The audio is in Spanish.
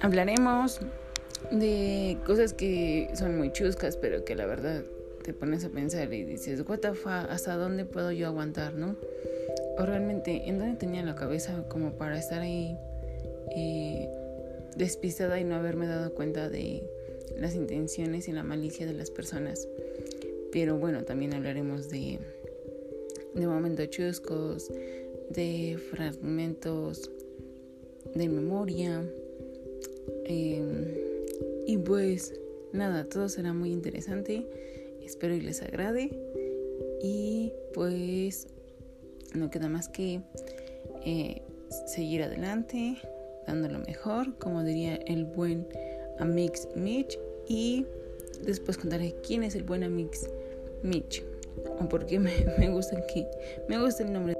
hablaremos de cosas que son muy chuscas, pero que la verdad te pones a pensar y dices, what ¿hasta dónde puedo yo aguantar, no? O realmente, ¿en dónde tenía la cabeza como para estar ahí eh, despistada y no haberme dado cuenta de las intenciones y la malicia de las personas? Pero bueno, también hablaremos de, de momentos chuscos, de fragmentos de memoria. Em, y pues nada, todo será muy interesante. Espero y les agrade. Y pues no queda más que eh, seguir adelante, dando lo mejor, como diría el buen Amix Mitch. Y después contaré quién es el buen Amix Mitch. O por qué me, gusta que me gusta el nombre.